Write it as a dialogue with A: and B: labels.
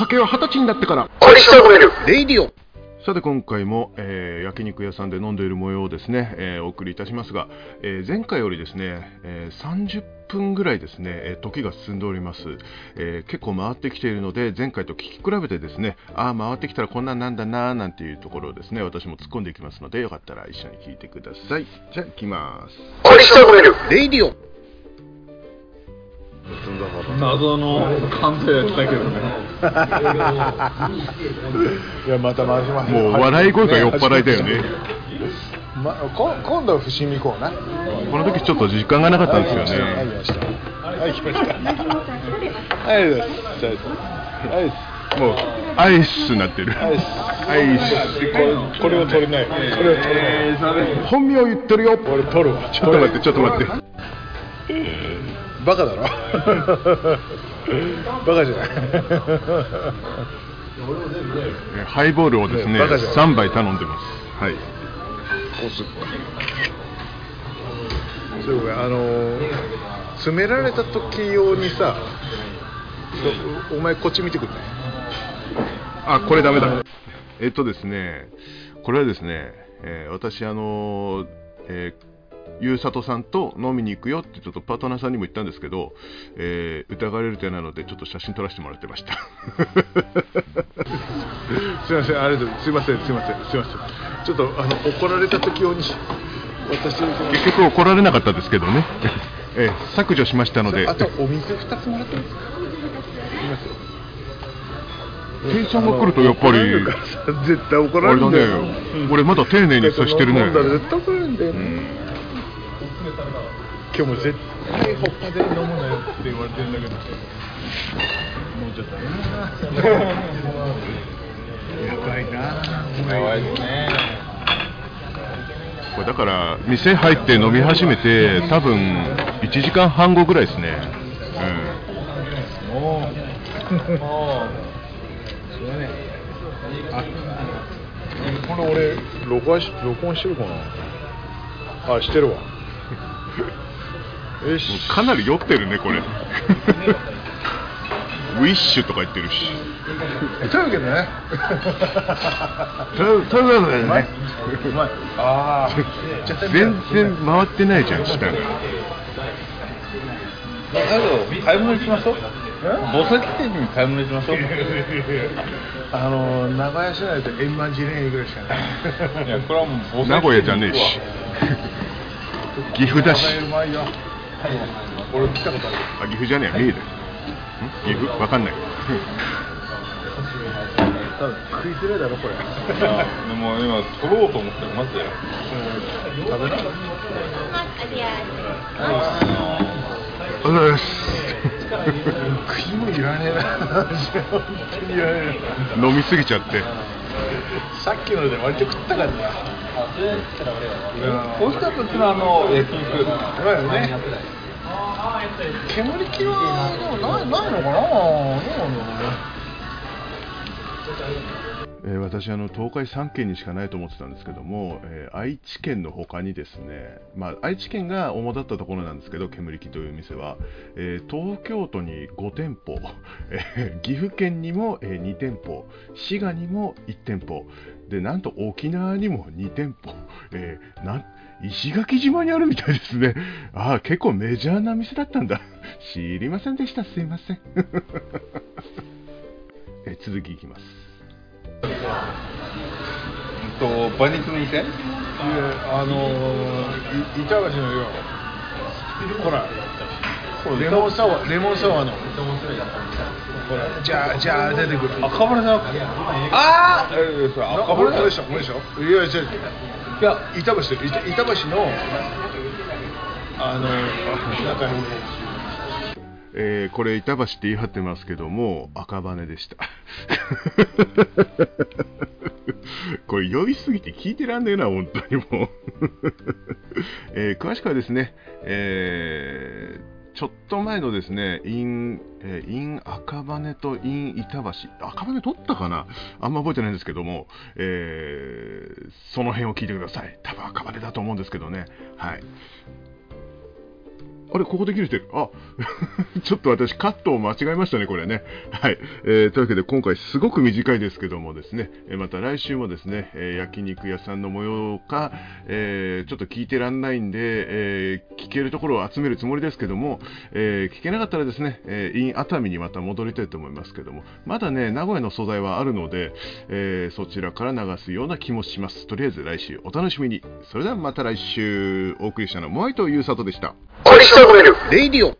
A: 酒は二十歳になってから。
B: 一生呑める。
A: レイディオ。さて今回も、えー焼肉屋さんで飲んでいる模様をですね、えーお送りいたしますが、えー前回よりですね、えー30分ぐらいですね、えー時が進んでおります、えー結構回ってきているので前回と聞き比べてですねああ回ってきたらこんなんなんだなーなんていうところをですね私も突っ込んでいきますのでよかったら一緒に聞いてください。じゃあ行きます。レイディオ
C: 謎の感性やったけどね。
D: いやまた回します
A: もう笑い声が酔っ払いだよね。
D: ま、こ今度は伏見行こうな。
A: この時ちょっと時間がなかったんですよ
D: はい
A: ね
D: 来ました。はい来ました。はいはいはい
A: もうアイスなってる
D: はい
A: アイス
D: これこれを取れないこれを取れない
A: 本名言ってるよ
D: 俺取るわ
A: ちょっと待ってちょっと待って
D: バカだろ？バカじゃない。
A: えハイボールをですね
D: ねバカじゃん
A: 3杯頼んでます。はい。
D: こうすそうかあのー詰められた時用にさおお前こっち見てくんない？
A: あこれダメだ。えっとですねこれはですね、えー私あのーえーゆうさとさんと飲みに行くよってちょっとパートナーさんにも言ったんですけど、えー疑われる点なのでちょっと写真撮らせてもらってました。
D: すいませんありがとうすいませんすいませんすいません。ちょっとあの怒られた時用に私
A: 結局怒られなかったですけどね、えー削除しましたので。
D: あとお水2つもらっていいですか
A: 店員さんが来るとやっぱり
D: 絶対怒られるんだよ。
A: ね。俺まだ丁寧に接してるね。
D: 絶対怒られるんだよね、今日も絶対ホッパで飲むなよって言われてるんだけどもうちょっとなやばいな。
C: やばいですね
A: これだから店入って飲み始めて多分1時間半後ぐらいですね、
D: もうもうそれねあこれ俺録音し録音してるかな？あしてるわ。よし。
A: うん、かなり酔ってるねこれ。ウィッシュとか言ってるし。
D: というわけでね。
A: とということで
D: うまい、うまい。ああ
A: 全然回ってないじゃん下が。
C: 最後買い物行きましょう。墓石店に買い物行きましょう。
D: あの名古屋市内で円満寺レーンぐらいしかない。
C: いやこれはもう墓石
A: 名古屋じゃねえし岐阜だし。
D: 俺来たことある
A: あ岐阜じゃねえ三重だよ。ん？岐阜？わかんない。
D: 多分食いづらいだろこれ。
C: でも今取ろうと思ってますよ
D: 食べな
A: ありがとうございます。
D: 食いもいらねえな。本当にいらねえな。
A: 飲みすぎちゃって。
D: さっきので割と食ったからな
C: 美味しかったですねあの焼肉
D: うまいよね。煙気はでもないないのかな？どうなんだろうね
A: え私あの東海3県にしかないと思ってたんですけども、えー愛知県の他にですね、まあ、愛知県が主だったところなんですけど煙木という店は、えー東京都に5店舗、え岐阜県にも、え2店舗滋賀にも1店舗でなんと沖縄にも2店舗、え石垣島にあるみたいですね。ああ結構メジャーな店だったんだ。知りませんでした。すいません、え続きいきます。
C: と馬肉の店？
D: いやあのー、い板橋のよほらレモンサワー。レモンサワー。のほらじゃあじゃあ出てくる。
C: 赤羽じゃなくてああ赤
D: 赤
C: 羽
D: 羽でしょこれでしょ？いや違う違う。
C: いや
D: 板橋で板板橋のあの中に
A: えーこれ板橋って言い張ってますけども赤羽でした これ呼びすぎて聞いてらんねえな本当にもう、えー詳しくはですね、えーちょっと前のですね、イン、えーイン赤羽とイン板橋、赤羽取ったかな？あんま覚えてないんですけども、えーその辺を聞いてください。多分赤羽だと思うんですけどね。はい。あれ、ここで切れてる。あ、ちょっと私カットを間違えましたね、これね。はい。えー、というわけで今回すごく短いですけどもですね、えまた来週もですね、え、焼肉屋さんの模様か、えー、ちょっと聞いてらんないんで、え聞けるところを集めるつもりですけども、え聞けなかったらですね、え in 熱海にまた戻りたいと思いますけども、まだね、名古屋の素材はあるので、えそちらから流すような気もします。とりあえず来週お楽しみに。それではまた来週、お送りしたのはモアイとユーサトでした。
B: レディオ。